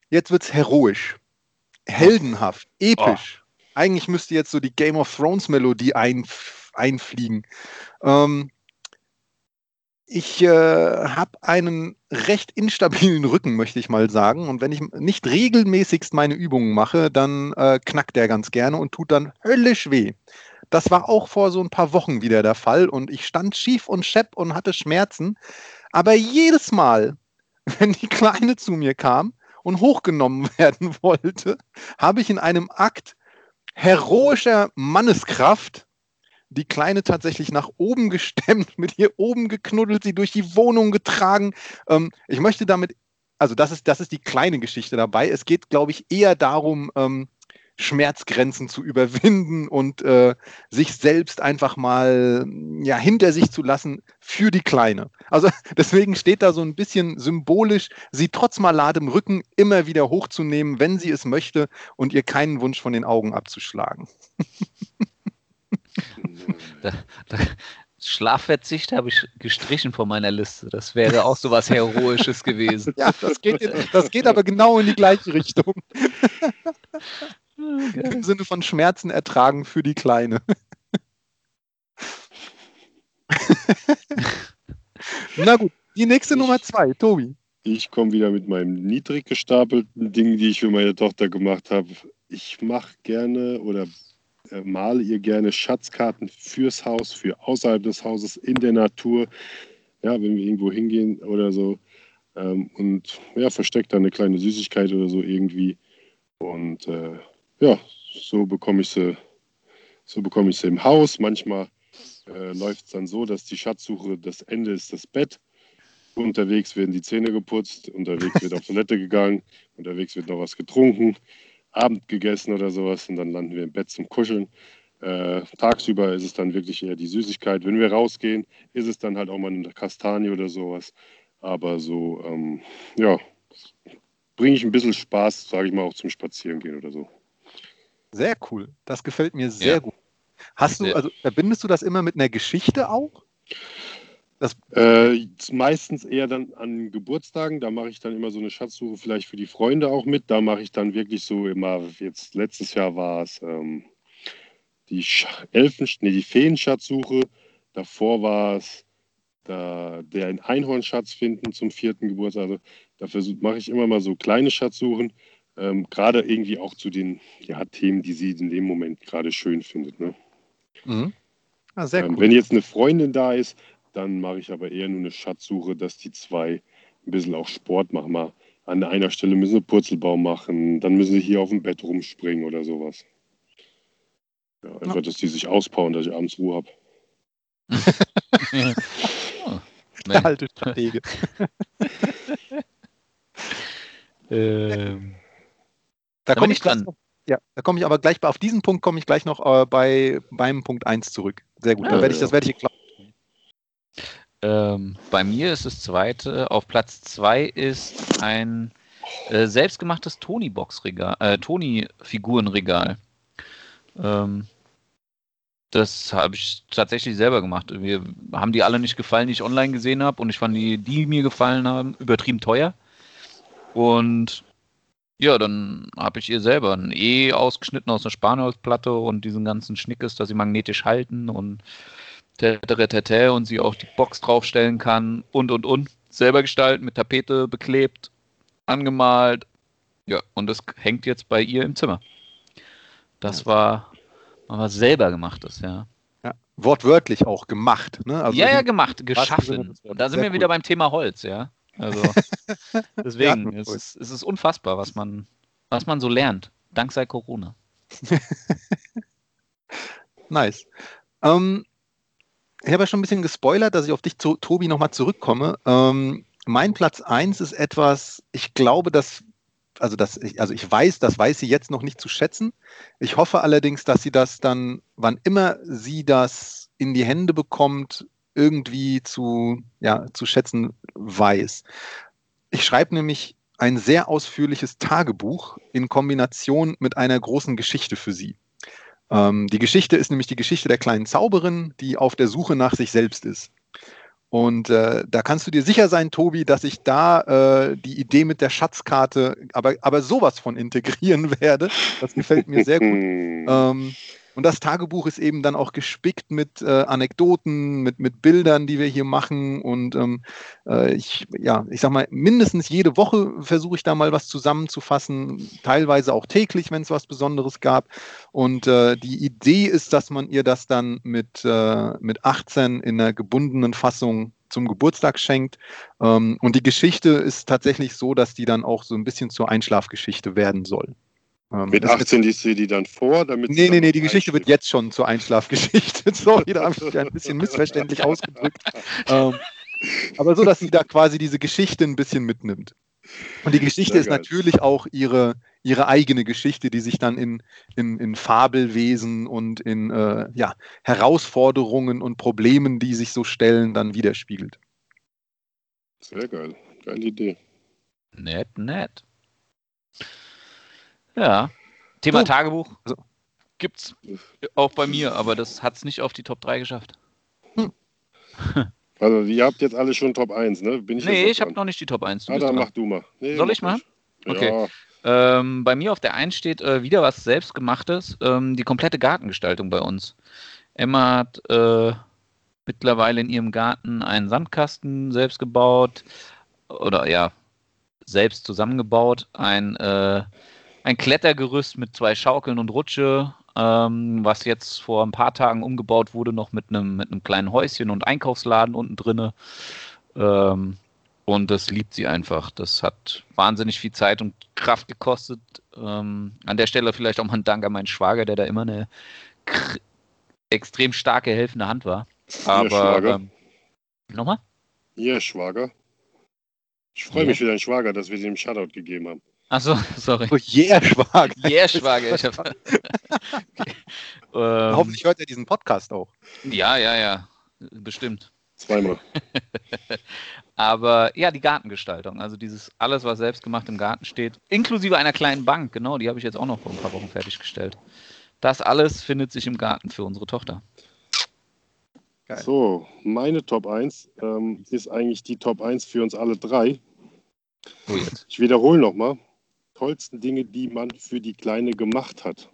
jetzt wird es heroisch, heldenhaft, episch. Oh eigentlich müsste jetzt so die Game of Thrones Melodie ein, einfliegen. Ähm, ich äh, habe einen recht instabilen Rücken, möchte ich mal sagen. Und wenn ich nicht regelmäßigst meine Übungen mache, dann äh, knackt der ganz gerne und tut dann höllisch weh. Das war auch vor so ein paar Wochen wieder der Fall und ich stand schief und schepp und hatte Schmerzen. Aber jedes Mal, wenn die Kleine zu mir kam und hochgenommen werden wollte, habe ich in einem Akt heroischer Manneskraft die Kleine tatsächlich nach oben gestemmt, mit ihr oben geknuddelt, sie durch die Wohnung getragen. Ähm, ich möchte damit, also das ist, das ist die kleine Geschichte dabei. Es geht, glaube ich, eher darum, ähm, Schmerzgrenzen zu überwinden und äh, sich selbst einfach mal ja, hinter sich zu lassen für die Kleine. Also deswegen steht da so ein bisschen symbolisch, sie trotz maladem Rücken immer wieder hochzunehmen, wenn sie es möchte und ihr keinen Wunsch von den Augen abzuschlagen. Da, da, Schlafverzicht habe ich gestrichen von meiner Liste. Das wäre auch so was Heroisches gewesen. Ja, das geht, das geht aber genau in die gleiche Richtung. Im Sinne von Schmerzen ertragen für die Kleine. Na gut, die nächste ich, Nummer zwei, Tobi. Ich komme wieder mit meinem niedrig gestapelten Ding, die ich für meine Tochter gemacht habe. Ich mache gerne oder äh, male ihr gerne Schatzkarten fürs Haus, für außerhalb des Hauses, in der Natur. Ja, wenn wir irgendwo hingehen oder so. Ähm, und ja, versteckt dann eine kleine Süßigkeit oder so irgendwie. Und äh, ja, so bekomme ich sie, so bekomme ich sie im Haus. Manchmal äh, läuft es dann so, dass die Schatzsuche, das Ende ist das Bett. Unterwegs werden die Zähne geputzt, unterwegs wird auf Toilette gegangen, unterwegs wird noch was getrunken. Abend gegessen oder sowas und dann landen wir im Bett zum Kuscheln. Äh, tagsüber ist es dann wirklich eher die Süßigkeit. Wenn wir rausgehen, ist es dann halt auch mal eine Kastanie oder sowas. Aber so, ähm, ja, bringe ich ein bisschen Spaß, sage ich mal, auch zum Spazierengehen oder so. Sehr cool. Das gefällt mir sehr ja. gut. Hast du, also verbindest du das immer mit einer Geschichte auch? Das äh, meistens eher dann an Geburtstagen. Da mache ich dann immer so eine Schatzsuche, vielleicht für die Freunde auch mit. Da mache ich dann wirklich so immer, jetzt letztes Jahr war es ähm, die Elfen, nee, die Feenschatzsuche. Davor war es da, der Einhornschatz finden zum vierten Geburtstag. Also dafür mache ich immer mal so kleine Schatzsuchen. Ähm, gerade irgendwie auch zu den ja, Themen, die sie in dem Moment gerade schön findet. Ne? Mhm. Ah, sehr ähm, cool. Wenn jetzt eine Freundin da ist, dann mache ich aber eher nur eine Schatzsuche, dass die zwei ein bisschen auch Sport machen. Mal an einer Stelle müssen sie Purzelbaum machen, dann müssen sie hier auf dem Bett rumspringen oder sowas. Ja, einfach, dass die sich auspowern, dass ich abends Ruhe habe. oh, Der alte Stratege. ähm, da komme ich dran. Ja, da komme ich aber gleich auf diesen Punkt komme ich gleich noch äh, bei beim Punkt 1 zurück. Sehr gut. Ja, da werde ich, das werde ich klar. Ähm, bei mir ist das zweite. Auf Platz 2 ist ein äh, selbstgemachtes Tony-Box-Regal, äh, Tony-Figurenregal. Ähm, das habe ich tatsächlich selber gemacht. Wir haben die alle nicht gefallen, die ich online gesehen habe, und ich fand die, die mir gefallen haben, übertrieben teuer. Und ja, dann habe ich ihr selber ein E ausgeschnitten aus einer Spanholzplatte und diesen ganzen Schnickes, dass sie magnetisch halten und und sie auch die Box draufstellen kann und und und. Selber gestalten, mit Tapete beklebt, angemalt. Ja, und das hängt jetzt bei ihr im Zimmer. Das war, war selber gemachtes, ja. ja. Wortwörtlich auch gemacht, ne? Also ja, ja, gemacht, geschaffen. Und da sind wir wieder cool. beim Thema Holz, ja. Also deswegen, ja, es, ist, es ist unfassbar, was man, was man so lernt. Dank sei Corona. nice. Ähm, ich habe ja schon ein bisschen gespoilert, dass ich auf dich, zu, Tobi, nochmal zurückkomme. Ähm, mein Platz 1 ist etwas, ich glaube, dass, also, das, also ich weiß, das weiß sie jetzt noch nicht zu schätzen. Ich hoffe allerdings, dass sie das dann, wann immer sie das in die Hände bekommt, irgendwie zu, ja, zu schätzen weiß. Ich schreibe nämlich ein sehr ausführliches Tagebuch in Kombination mit einer großen Geschichte für sie. Ähm, die Geschichte ist nämlich die Geschichte der kleinen Zauberin, die auf der Suche nach sich selbst ist. Und äh, da kannst du dir sicher sein, Tobi, dass ich da äh, die Idee mit der Schatzkarte aber, aber sowas von integrieren werde. Das gefällt mir sehr gut. ähm, und das Tagebuch ist eben dann auch gespickt mit äh, Anekdoten, mit, mit Bildern, die wir hier machen. Und ähm, äh, ich, ja, ich sag mal, mindestens jede Woche versuche ich da mal was zusammenzufassen, teilweise auch täglich, wenn es was Besonderes gab. Und äh, die Idee ist, dass man ihr das dann mit, äh, mit 18 in einer gebundenen Fassung zum Geburtstag schenkt. Ähm, und die Geschichte ist tatsächlich so, dass die dann auch so ein bisschen zur Einschlafgeschichte werden soll. Ähm, Mit 18 liest du die dann vor? Damit nee, nee, nee, die Geschichte wird jetzt schon zur Einschlafgeschichte. Sorry, da habe ich ein bisschen missverständlich ausgedrückt. Ähm, aber so, dass sie da quasi diese Geschichte ein bisschen mitnimmt. Und die Geschichte Sehr ist geil. natürlich auch ihre, ihre eigene Geschichte, die sich dann in, in, in Fabelwesen und in äh, ja, Herausforderungen und Problemen, die sich so stellen, dann widerspiegelt. Sehr geil. Geile Idee. Nett, nett. Ja. Thema So. Tagebuch So. gibt's auch bei mir, aber das hat's nicht auf die Top 3 geschafft. Also, ihr habt jetzt alle schon Top 1, ne? Bin ich nee, ich habe noch nicht die Top 1. Du Ah, dann mach du mal. Nee, Soll ich ruhig. Okay. Ja, Ähm, bei mir auf der 1 steht äh, wieder was Selbstgemachtes, ähm, die komplette Gartengestaltung bei uns. Emma hat äh, mittlerweile in ihrem Garten einen Sandkasten selbst gebaut oder ja, selbst zusammengebaut, ein, äh, ein Klettergerüst mit zwei Schaukeln und Rutsche, ähm, was jetzt vor ein paar Tagen umgebaut wurde, noch mit einem mit einem kleinen Häuschen und Einkaufsladen unten drinne. Ähm, und das liebt sie einfach. Das hat wahnsinnig viel Zeit und Kraft gekostet. Ähm, an der Stelle vielleicht auch mal ein Dank an meinen Schwager, der da immer eine extrem starke helfende Hand war. Aber Schwager. ähm, nochmal? Ihr Schwager. Ich freue Ja. mich für deinen Schwager, dass wir dem Shoutout gegeben haben. Achso, sorry. So, yeah, Schwager. Yeah, Schwager. Ich hab, okay. ähm, Hoffentlich hört er diesen Podcast auch. ja, ja, ja. Bestimmt. Zweimal. Aber ja, die Gartengestaltung, also dieses alles, was selbst gemacht im Garten steht, inklusive einer kleinen Bank, genau, die habe ich jetzt auch noch vor ein paar Wochen fertiggestellt. Das alles findet sich im Garten für unsere Tochter. Geil. So, meine Top 1 ähm, ist eigentlich die Top 1 für uns alle drei. Jetzt. Ich wiederhole nochmal. Tollsten Dinge, die man für die Kleine gemacht hat.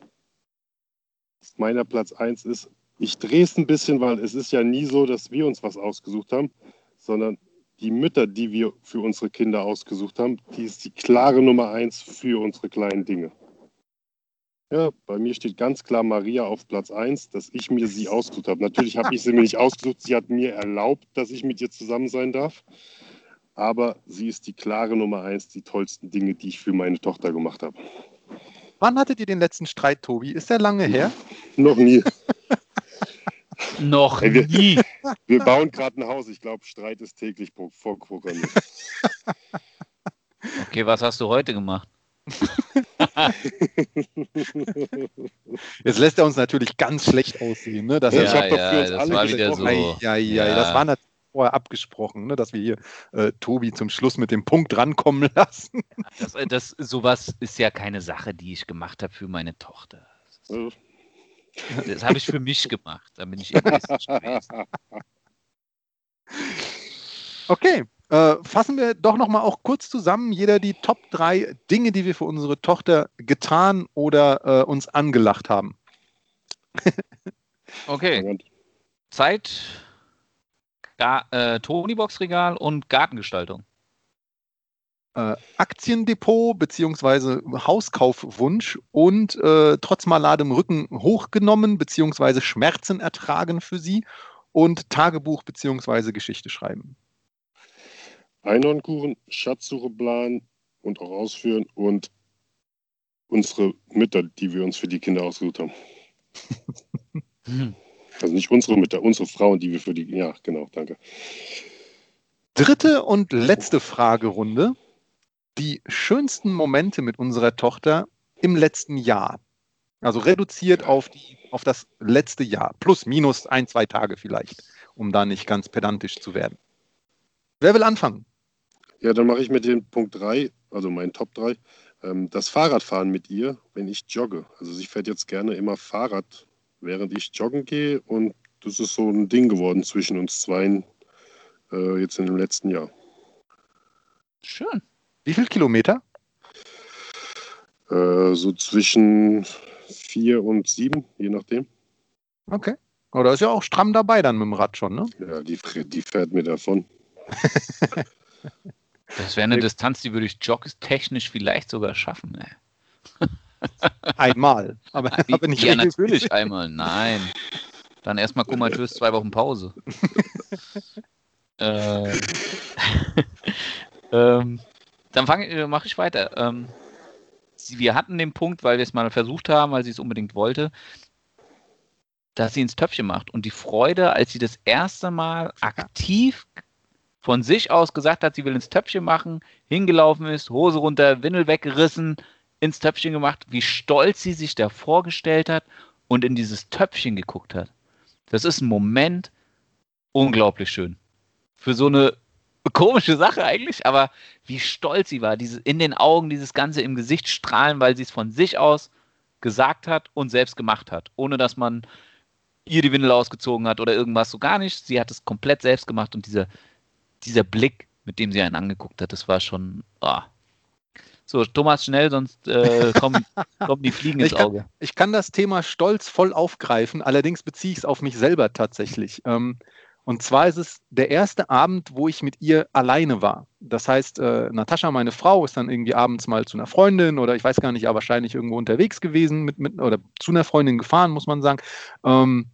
Meiner Platz 1 ist, ich drehe es ein bisschen, weil es ist ja nie so, dass wir uns was ausgesucht haben, sondern die Mütter, die wir für unsere Kinder ausgesucht haben, die ist die klare Nummer 1 für unsere kleinen Dinge. Ja, bei mir steht ganz klar Maria auf Platz 1, dass ich mir sie ausgesucht habe. Natürlich habe ich sie mir nicht ausgesucht, sie hat mir erlaubt, dass ich mit ihr zusammen sein darf. Aber sie ist die klare Nummer 1, die tollsten Dinge, die ich für meine Tochter gemacht habe. Wann hattet ihr den letzten Streit, Tobi? Ist der lange her? Noch nie. Noch Ey, wir- nie. Wir bauen gerade ein Haus. Ich glaube, Streit ist täglich pro- vorprogrammiert. Okay, was hast du heute gemacht? Jetzt lässt er uns natürlich ganz schlecht aussehen. Ne? Dass Ja, er ich hab doch für uns das alle war wieder so. Ja, ja, Ja. das war natürlich vorher abgesprochen, ne, dass wir hier äh, Tobi zum Schluss mit dem Punkt rankommen lassen. Das, äh, das, sowas ist ja keine Sache, die ich gemacht habe für meine Tochter. Äh, Das habe ich für mich gemacht. Da bin ich egoistisch gewesen. Okay, äh, fassen wir doch noch mal auch kurz zusammen, jeder die Top 3 Dinge, die wir für unsere Tochter getan oder äh, uns angelacht haben. Okay, Zeit, Ga äh, Tonybox-Regal und Gartengestaltung. Äh, Aktiendepot bzw. Hauskaufwunsch und äh, trotz maladem Rücken hochgenommen bzw. Schmerzen ertragen für sie und Tagebuch bzw. Geschichte schreiben. Einhornkuchen, Schatzsuche planen und auch ausführen und unsere Mütter, die wir uns für die Kinder ausgesucht haben. Also nicht unsere Mütter, unsere Frauen, die wir für die. Ja, genau, danke. Dritte und letzte Fragerunde. Die schönsten Momente mit unserer Tochter im letzten Jahr. Also reduziert auf, die, auf das letzte Jahr. Plus, minus ein, zwei Tage vielleicht, um da nicht ganz pedantisch zu werden. Wer will anfangen? Ja, dann mache ich mit dem Punkt 3, also mein Top 3, ähm, das Fahrradfahren mit ihr, wenn ich jogge. Also sie fährt jetzt gerne immer Fahrrad, während ich joggen gehe und das ist so ein Ding geworden zwischen uns zweien äh, jetzt in dem letzten Jahr. Schön. Wie viel Kilometer? Äh, so zwischen vier und sieben, je nachdem. Okay. Oder ist ja auch stramm dabei dann mit dem Rad schon, ne? Ja, die, die fährt mir davon. Das wäre eine Distanz, die würde ich joggtechnisch vielleicht sogar schaffen. Ey. Einmal. Aber, aber nicht ja, natürlich einmal. Nein. Dann erstmal komatös zwei Wochen Pause. äh, ähm, dann äh, mache ich weiter. Ähm, wir hatten den Punkt, weil wir es mal versucht haben, weil sie es unbedingt wollte, dass sie ins Töpfchen macht. Und die Freude, als sie das erste Mal aktiv von sich aus gesagt hat, sie will ins Töpfchen machen, hingelaufen ist, Hose runter, Windel weggerissen, ins Töpfchen gemacht, wie stolz sie sich da vorgestellt hat und in dieses Töpfchen geguckt hat. Das ist ein Moment unglaublich schön. Für so eine komische Sache eigentlich, aber wie stolz sie war, diese, in den Augen dieses Ganze im Gesicht strahlen, weil sie es von sich aus gesagt hat und selbst gemacht hat, ohne dass man ihr die Windel ausgezogen hat oder irgendwas, so gar nicht. Sie hat es komplett selbst gemacht und dieser, dieser Blick, mit dem sie einen angeguckt hat, das war schon. Oh. So, Thomas, schnell, sonst äh, kommen, kommen die Fliegen ins ich kann, Auge. Ich kann das Thema Stolz voll aufgreifen, allerdings beziehe ich es auf mich selber tatsächlich. Ähm, und zwar ist es der erste Abend, wo ich mit ihr alleine war. Das heißt, äh, Natascha, meine Frau, ist dann irgendwie abends mal zu einer Freundin oder ich weiß gar nicht, aber wahrscheinlich irgendwo unterwegs gewesen mit, mit oder zu einer Freundin gefahren, muss man sagen. Ähm,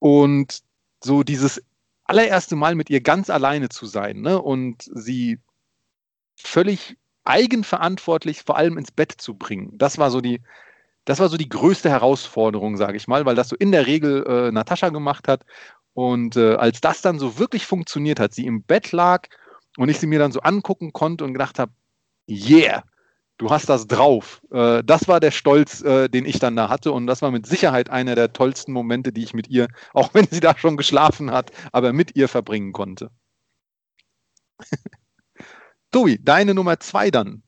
und so dieses allererste Mal mit ihr ganz alleine zu sein ne? und sie völlig eigenverantwortlich vor allem ins Bett zu bringen. Das war so die, das war so die größte Herausforderung, sage ich mal, weil das so in der Regel äh, Natascha gemacht hat. Und äh, als das dann so wirklich funktioniert hat, sie im Bett lag und ich sie mir dann so angucken konnte und gedacht habe, yeah, du hast das drauf. Äh, das war der Stolz, äh, den ich dann da hatte. Und das war mit Sicherheit einer der tollsten Momente, die ich mit ihr, auch wenn sie da schon geschlafen hat, aber mit ihr verbringen konnte. Tobi, deine Nummer zwei dann.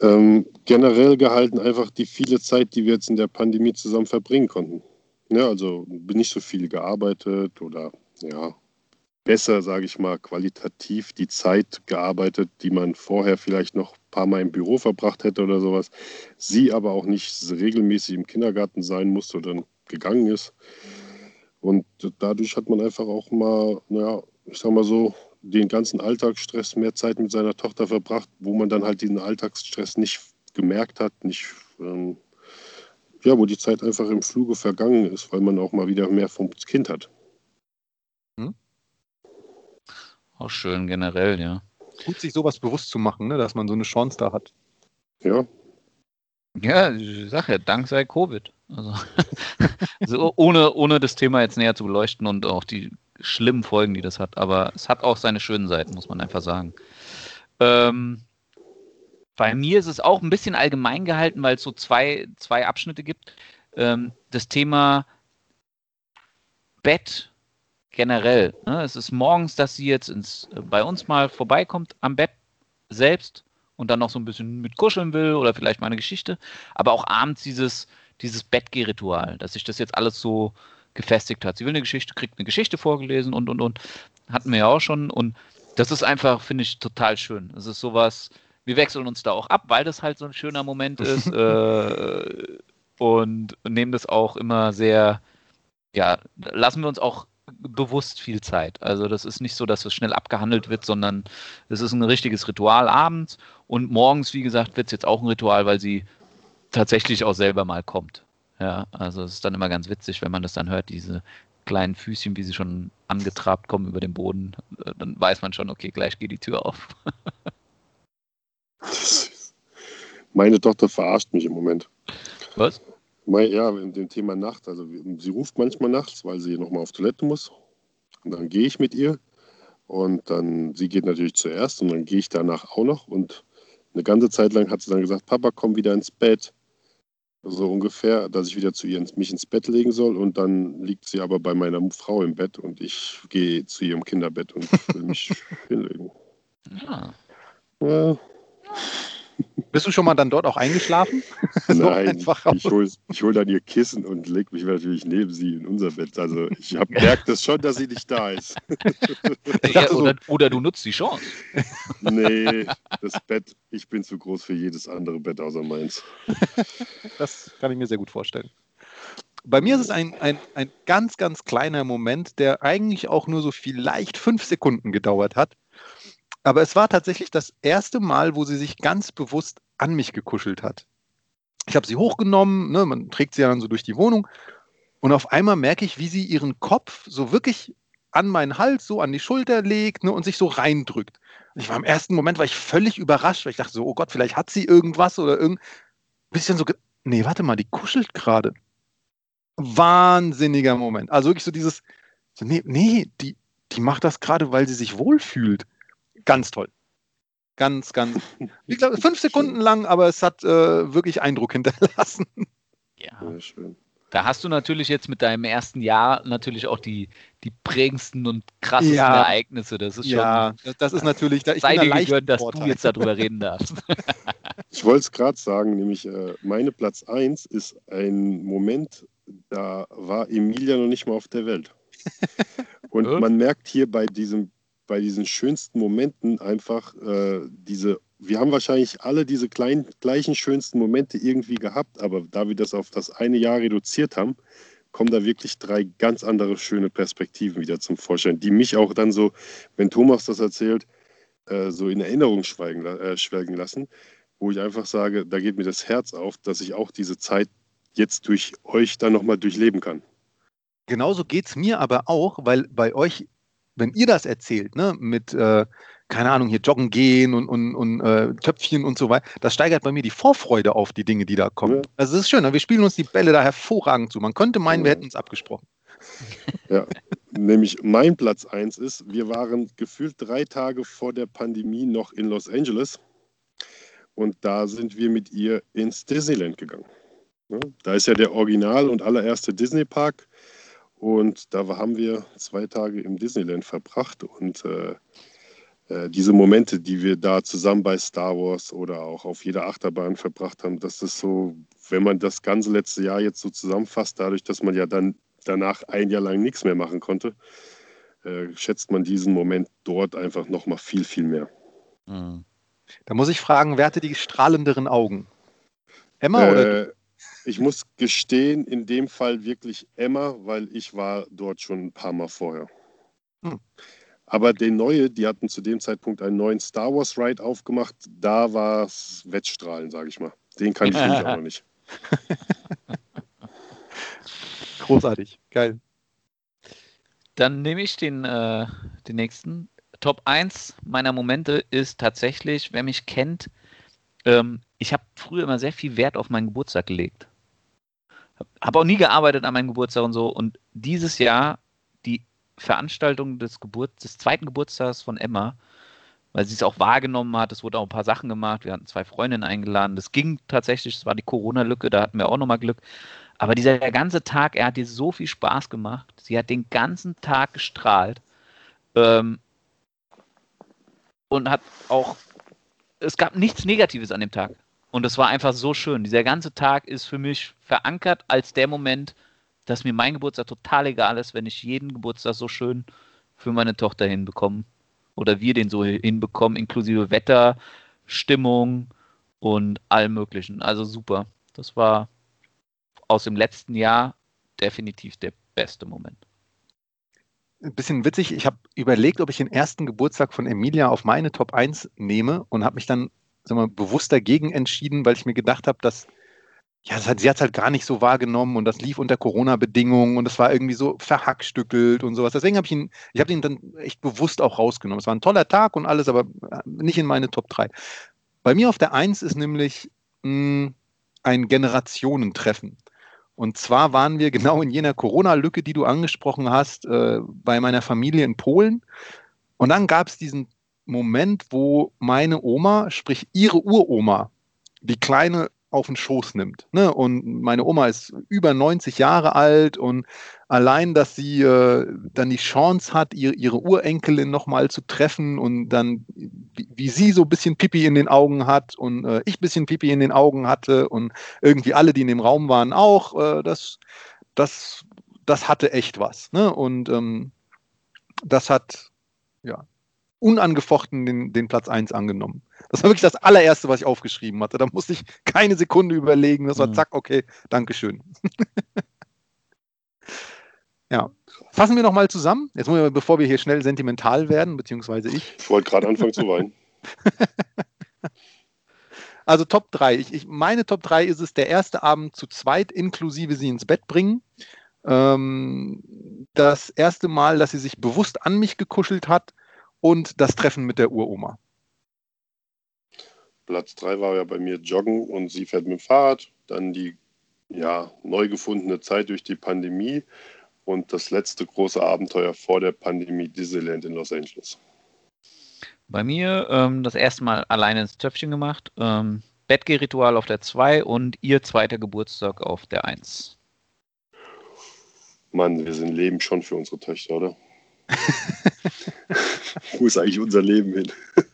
Ähm, generell gehalten einfach die viele Zeit, die wir jetzt in der Pandemie zusammen verbringen konnten. Ja, also bin nicht so viel gearbeitet oder ja, besser, sage ich mal, qualitativ die Zeit gearbeitet, die man vorher vielleicht noch ein paar Mal im Büro verbracht hätte oder sowas. Sie aber auch nicht regelmäßig im Kindergarten sein musste oder gegangen ist. Und dadurch hat man einfach auch mal, naja, ich sag mal so, den ganzen Alltagsstress mehr Zeit mit seiner Tochter verbracht, wo man dann halt diesen Alltagsstress nicht gemerkt hat, nicht, ähm, ja, wo die Zeit einfach im Fluge vergangen ist, weil man auch mal wieder mehr vom Kind hat. Hm? Auch schön generell, ja. Gut, sich sowas bewusst zu machen, ne, dass man so eine Chance da hat. Ja. Ja, ich sage ja, dank sei Covid. Also, also ohne, ohne das Thema jetzt näher zu beleuchten und auch die schlimmen Folgen, die das hat. Aber es hat auch seine schönen Seiten, muss man einfach sagen. Ähm, bei mir ist es auch ein bisschen allgemein gehalten, weil es so zwei, zwei Abschnitte gibt. Ähm, das Thema Bett generell. Ne? Es ist morgens, dass sie jetzt ins, bei uns mal vorbeikommt am Bett selbst und dann noch so ein bisschen mit kuscheln will oder vielleicht mal eine Geschichte. Aber auch abends dieses, dieses Bettgehritual, dass sich das jetzt alles so gefestigt hat. Sie will eine Geschichte, kriegt eine Geschichte vorgelesen und und und. Hatten wir ja auch schon. Und das ist einfach, finde ich, total schön. Es ist sowas, wir wechseln uns da auch ab, weil das halt so ein schöner Moment ist. äh, und nehmen das auch immer sehr, ja, lassen wir uns auch bewusst viel Zeit. Also das ist nicht so, dass es schnell abgehandelt wird, sondern es ist ein richtiges Ritual abends und morgens, wie gesagt, wird es jetzt auch ein Ritual, weil sie tatsächlich auch selber mal kommt. Ja, also es ist dann immer ganz witzig, wenn man das dann hört, diese kleinen Füßchen, wie sie schon angetrabt kommen über den Boden, äh, dann weiß man schon, okay, gleich geht die Tür auf. Meine Tochter verarscht mich im Moment. Was? Ja, in dem Thema Nacht. Also sie ruft manchmal nachts, weil sie nochmal auf Toilette muss. Und dann gehe ich mit ihr. Und dann, sie geht natürlich zuerst und dann gehe ich danach auch noch. Und eine ganze Zeit lang hat sie dann gesagt, Papa, komm wieder ins Bett. So ungefähr, dass ich wieder zu ihr mich ins Bett legen soll. Und dann liegt sie aber bei meiner Frau im Bett und ich gehe zu ihrem Kinderbett und will mich hinlegen. Ja. Ja, Bist du schon mal dann dort auch eingeschlafen? So Nein, ich hole hol dann ihr Kissen und leg mich natürlich neben sie in unser Bett. Also ich merke das schon, dass sie nicht da ist. ja oder, oder, du nutzt die Chance. Nee, das Bett, ich bin zu groß für jedes andere Bett außer meins. Das kann ich mir sehr gut vorstellen. Bei mir ist es ein, ein, ein ganz, ganz kleiner Moment, der eigentlich auch nur so vielleicht fünf Sekunden gedauert hat. Aber es war tatsächlich das erste Mal, wo sie sich ganz bewusst an mich gekuschelt hat. Ich habe sie hochgenommen, ne, man trägt sie ja dann so durch die Wohnung und auf einmal merke ich, wie sie ihren Kopf so wirklich an meinen Hals, so an die Schulter legt ne, und sich so reindrückt. Ich war im ersten Moment war ich völlig überrascht, weil ich dachte so, oh Gott, vielleicht hat sie irgendwas oder irgend bisschen so, nee, warte mal, die kuschelt gerade. Wahnsinniger Moment. Also wirklich so dieses, so, nee, nee, die, die macht das gerade, weil sie sich wohlfühlt. Ganz toll. Ganz, ganz. Ich glaube, fünf Sekunden lang, aber es hat äh, wirklich Eindruck hinterlassen. Ja. Ja, schön. Da hast du natürlich jetzt mit deinem ersten Jahr natürlich auch die, die prägendsten und krassesten Ja. Ereignisse. Das ist schon. Ja, das, das ist natürlich, da ich sei dir gegönnt, dass Vorteil. du jetzt darüber reden darfst. Ich wollte es gerade sagen, nämlich äh, meine Platz 1 ist ein Moment, da war Emilia noch nicht mal auf der Welt. Und man merkt hier bei, diesem, bei diesen schönsten Momenten einfach äh, diese, wir haben wahrscheinlich alle diese kleinen, gleichen schönsten Momente irgendwie gehabt, aber da wir das auf das eine Jahr reduziert haben, kommen da wirklich drei ganz andere schöne Perspektiven wieder zum Vorschein, die mich auch dann so, wenn Thomas das erzählt, äh, so in Erinnerung schweigen, äh, schwelgen lassen, wo ich einfach sage, da geht mir das Herz auf, dass ich auch diese Zeit jetzt durch euch dann nochmal durchleben kann. Genauso geht es mir aber auch, weil bei euch, wenn ihr das erzählt, ne, mit, äh, keine Ahnung, hier joggen gehen und, und, und äh, Töpfchen und so weiter, das steigert bei mir die Vorfreude auf die Dinge, die da kommen. Ja. Also es ist schön, ne? wir spielen uns die Bälle da hervorragend zu. Man könnte meinen, wir Ja. hätten uns abgesprochen. Nämlich mein Platz 1 ist, wir waren gefühlt drei Tage vor der Pandemie noch in Los Angeles und da sind wir mit ihr ins Disneyland gegangen. Ne? Da ist ja der Original und allererste Disney-Park und da haben wir zwei Tage im Disneyland verbracht und äh, äh, diese Momente, die wir da zusammen bei Star Wars oder auch auf jeder Achterbahn verbracht haben, das ist so, wenn man das ganze letzte Jahr jetzt so zusammenfasst, dadurch, dass man ja dann danach ein Jahr lang nichts mehr machen konnte, äh, schätzt man diesen Moment dort einfach nochmal viel, viel mehr. Mhm. Da muss ich fragen, wer hatte die strahlenderen Augen? Emma oder? Ich muss gestehen, in dem Fall wirklich Emma, weil ich war dort schon ein paar Mal vorher. Hm. Aber der neue, die hatten zu dem Zeitpunkt einen neuen Star Wars Ride aufgemacht, da war es Wettstrahlen, sage ich mal. Den kann ich nämlich auch noch nicht. Großartig, geil. Dann nehme ich den, äh, den nächsten. Top 1 meiner Momente ist tatsächlich, wer mich kennt, ähm, ich habe früher immer sehr viel Wert auf meinen Geburtstag gelegt. Habe auch nie gearbeitet an meinem Geburtstag und so. Und dieses Jahr die Veranstaltung des, Geburt des zweiten Geburtstags von Emma, weil sie es auch wahrgenommen hat. Es wurde auch ein paar Sachen gemacht. Wir hatten zwei Freundinnen eingeladen. Das ging tatsächlich. Es war die Corona-Lücke. Da hatten wir auch nochmal Glück. Aber dieser ganze Tag, er hat ihr so viel Spaß gemacht. Sie hat den ganzen Tag gestrahlt. Ähm, und hat auch, es gab nichts Negatives an dem Tag. Und es war einfach so schön. Dieser ganze Tag ist für mich verankert als der Moment, dass mir mein Geburtstag total egal ist, wenn ich jeden Geburtstag so schön für meine Tochter hinbekomme. Oder wir den so hinbekommen, inklusive Wetter, Stimmung und allem Möglichen. Also super. Das war aus dem letzten Jahr definitiv der beste Moment. Ein bisschen witzig, ich habe überlegt, ob ich den ersten Geburtstag von Emilia auf meine Top 1 nehme und habe mich dann sag mal, bewusst dagegen entschieden, weil ich mir gedacht habe, dass ja, das hat, sie hat es halt gar nicht so wahrgenommen und das lief unter Corona-Bedingungen und es war irgendwie so verhackstückelt und sowas. Deswegen habe ich ihn, ich habe ihn dann echt bewusst auch rausgenommen. Es war ein toller Tag und alles, aber nicht in meine Top 3. Bei mir auf der 1 ist nämlich mh, ein Generationentreffen. Und zwar waren wir genau in jener Corona-Lücke, die du angesprochen hast, äh, bei meiner Familie in Polen. Und dann gab es diesen Moment, wo meine Oma, sprich ihre Uroma, die Kleine auf den Schoß nimmt. Ne? Und meine Oma ist über 90 Jahre alt und allein, dass sie äh, dann die Chance hat, ihr, ihre Urenkelin nochmal zu treffen und dann, wie, wie, sie so ein bisschen Pipi in den Augen hat und äh, ich ein bisschen Pipi in den Augen hatte und irgendwie alle, die in dem Raum waren, auch, äh, das, das, das hatte echt was. Ne? Und ähm, das hat, ja, unangefochten den, den Platz 1 angenommen. Das war wirklich das allererste, was ich aufgeschrieben hatte. Da musste ich keine Sekunde überlegen. Das war Mhm. zack, okay, Dankeschön. ja. Fassen wir nochmal zusammen. Jetzt, wir, bevor wir hier schnell sentimental werden, beziehungsweise ich. Ich wollte gerade anfangen zu weinen. Also Top 3. Ich, ich, meine Top 3 ist es der erste Abend zu zweit, inklusive sie ins Bett bringen. Ähm, das erste Mal, dass sie sich bewusst an mich gekuschelt hat und das Treffen mit der Uroma. Platz 3 war ja bei mir Joggen und sie fährt mit dem Fahrrad. Dann die ja, neu gefundene Zeit durch die Pandemie und das letzte große Abenteuer vor der Pandemie Disneyland in Los Angeles. Bei mir ähm, das erste Mal alleine ins Töpfchen gemacht. Ähm, Bettgeh-Ritual auf der 2 und ihr zweiter Geburtstag auf der 1. Mann, wir sind Leben schon für unsere Töchter, oder? Wo ist eigentlich unser Leben hin?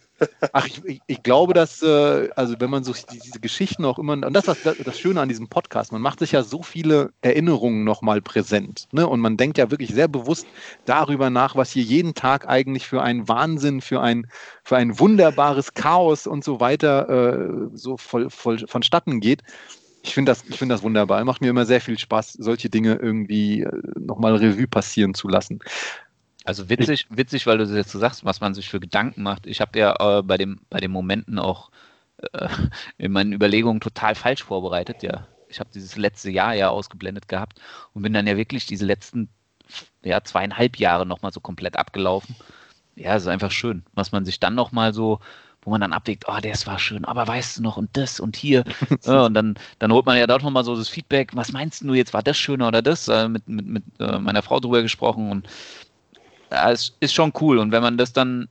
Ach, ich, ich, glaube, dass, äh, also wenn man so diese Geschichten auch immer, und das ist das, das Schöne an diesem Podcast, man macht sich ja so viele Erinnerungen nochmal präsent. Ne? Und man denkt ja wirklich sehr bewusst darüber nach, was hier jeden Tag eigentlich für einen Wahnsinn, für ein, für ein wunderbares Chaos und so weiter äh, so voll, voll vonstatten geht. Ich finde das, find das wunderbar. Macht mir immer sehr viel Spaß, solche Dinge irgendwie äh, nochmal Revue passieren zu lassen. Also witzig, witzig, weil du jetzt so sagst, was man sich für Gedanken macht. Ich habe ja äh, bei, dem, bei den Momenten auch äh, in meinen Überlegungen total falsch vorbereitet. Ja, ich habe dieses letzte Jahr ja ausgeblendet gehabt und bin dann ja wirklich diese letzten ja, zweieinhalb Jahre nochmal so komplett abgelaufen. Ja, es ist einfach schön, was man sich dann nochmal so, wo man dann abwägt, oh, das war schön, aber weißt du noch und das und hier. ja, und dann, dann holt man ja dort nochmal so das Feedback, was meinst du jetzt, war das schöner oder das? Äh, mit mit, mit äh, meiner Frau drüber gesprochen und es ist schon cool. Und wenn man das dann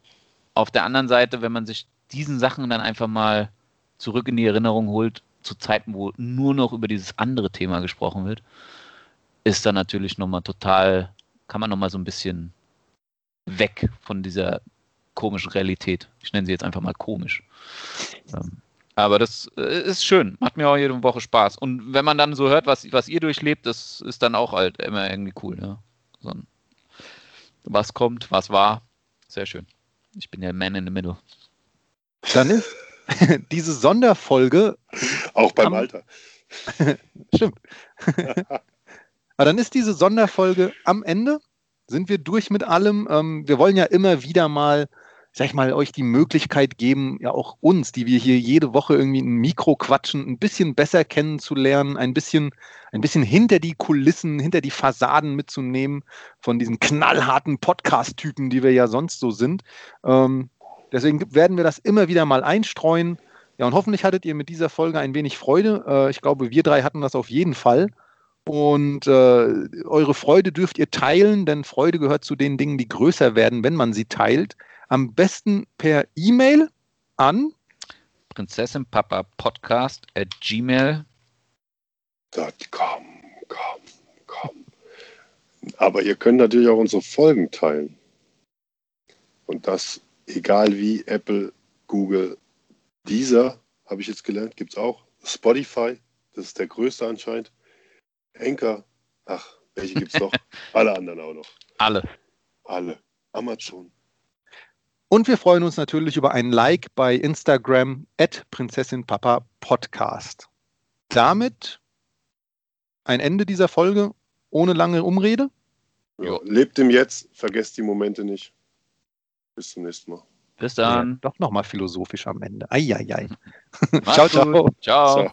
auf der anderen Seite, wenn man sich diesen Sachen dann einfach mal zurück in die Erinnerung holt, zu Zeiten, wo nur noch über dieses andere Thema gesprochen wird, ist dann natürlich nochmal total, kann man nochmal so ein bisschen weg von dieser komischen Realität. Ich nenne sie jetzt einfach mal komisch. Ähm, aber das äh, ist schön, macht mir auch jede Woche Spaß. Und wenn man dann so hört, was, was ihr durchlebt, das ist dann auch halt immer irgendwie cool. Ja? So ein was kommt, was war. Sehr schön. Ich bin ja Man in the Middle. Dann ist diese Sonderfolge. Auch beim am, Alter. Stimmt. Aber dann ist diese Sonderfolge am Ende. Sind wir durch mit allem? Ähm, wir wollen ja immer wieder mal sag ich mal, euch die Möglichkeit geben, ja auch uns, die wir hier jede Woche irgendwie ein Mikro quatschen, ein bisschen besser kennenzulernen, ein bisschen, ein bisschen hinter die Kulissen, hinter die Fassaden mitzunehmen von diesen knallharten Podcast-Typen, die wir ja sonst so sind. Ähm, deswegen werden wir das immer wieder mal einstreuen. Ja, und hoffentlich hattet ihr mit dieser Folge ein wenig Freude. Äh, ich glaube, wir drei hatten das auf jeden Fall. Und äh, eure Freude dürft ihr teilen, denn Freude gehört zu den Dingen, die größer werden, wenn man sie teilt. Am besten per E-Mail an prinzessinpapapodcast at gmail.com. Komm, komm. Aber ihr könnt natürlich auch unsere Folgen teilen. Und das egal wie, Apple, Google, dieser, habe ich jetzt gelernt, gibt es auch. Spotify, das ist der größte anscheinend. Anchor, ach, welche gibt es noch? Alle anderen auch noch. Alle. Alle. Amazon. Und wir freuen uns natürlich über ein Like bei Instagram at Prinzessin Podcast. Damit ein Ende dieser Folge ohne lange Umrede. Ja, lebt im Jetzt, vergesst die Momente nicht. Bis zum nächsten Mal. Bis dann. Ja, doch nochmal philosophisch am Ende. Eieiei. ciao, ciao. Ciao. ciao.